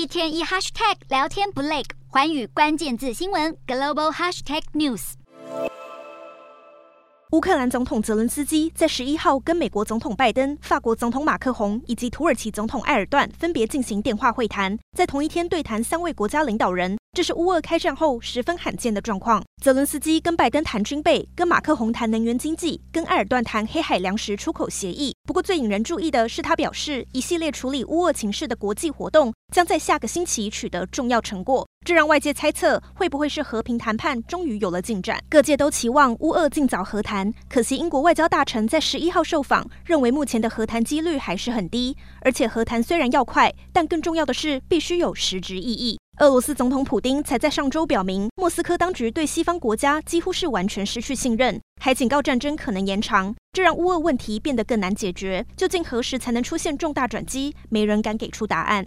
一天一 hashtag 聊天不累，寰宇关键字新闻 global hashtag news。乌克兰总统泽伦斯基在十一号跟美国总统拜登、法国总统马克宏以及土耳其总统埃尔段分别进行电话会谈，在同一天对谈三位国家领导人，这是乌俄开战后十分罕见的状况。泽伦斯基跟拜登谈军备，跟马克宏谈能源经济，跟埃尔段谈黑海粮食出口协议。不过最引人注意的是，他表示一系列处理乌俄情势的国际活动将在下个星期取得重要成果。这让外界猜测，会不会是和平谈判终于有了进展？各界都期望乌俄尽早和谈。可惜英国外交大臣在十一号受访，认为目前的和谈几率还是很低。而且和谈虽然要快，但更重要的是必须有实质意义。俄罗斯总统普丁才在上周表明，莫斯科当局对西方国家几乎是完全失去信任，还警告战争可能延长，这让乌俄问题变得更难解决。究竟何时才能出现重大转机？没人敢给出答案。